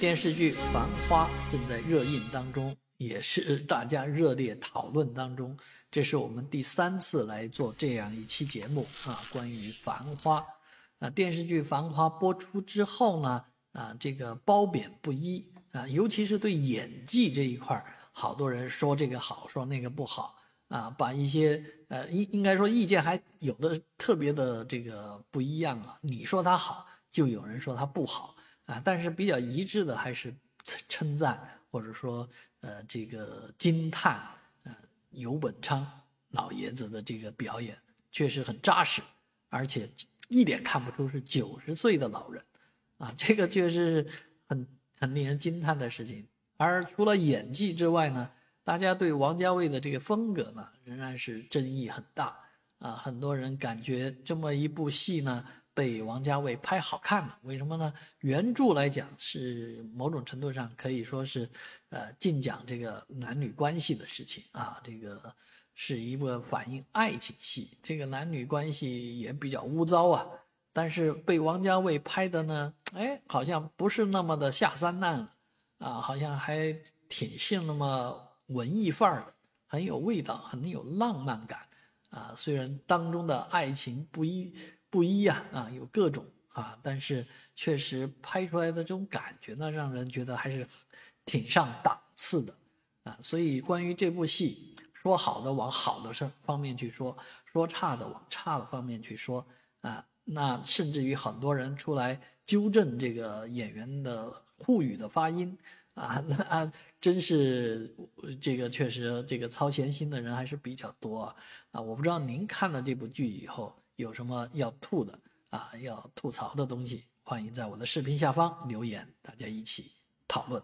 电视剧《繁花》正在热映当中，也是大家热烈讨论当中。这是我们第三次来做这样一期节目啊，关于《繁花》啊。电视剧《繁花》播出之后呢，啊，这个褒贬不一啊，尤其是对演技这一块好多人说这个好，说那个不好啊，把一些呃应应该说意见还有的特别的这个不一样啊。你说它好，就有人说它不好。啊，但是比较一致的还是称赞，或者说呃这个惊叹，呃尤本昌老爷子的这个表演确实很扎实，而且一点看不出是九十岁的老人，啊，这个确实是很很令人惊叹的事情。而除了演技之外呢，大家对王家卫的这个风格呢，仍然是争议很大啊，很多人感觉这么一部戏呢。被王家卫拍好看了，为什么呢？原著来讲是某种程度上可以说是，呃，尽讲这个男女关系的事情啊，这个是一部反映爱情戏，这个男女关系也比较污糟啊。但是被王家卫拍的呢，哎，好像不是那么的下三滥啊，好像还挺像那么文艺范儿的，很有味道，很有浪漫感啊。虽然当中的爱情不一。不一呀，啊，有各种啊，但是确实拍出来的这种感觉呢，让人觉得还是挺上档次的啊。所以关于这部戏，说好的往好的方方面去说，说差的往差的方面去说啊，那甚至于很多人出来纠正这个演员的沪语的发音啊，那真是这个确实这个操闲心的人还是比较多啊。我不知道您看了这部剧以后。有什么要吐的啊？要吐槽的东西，欢迎在我的视频下方留言，大家一起讨论。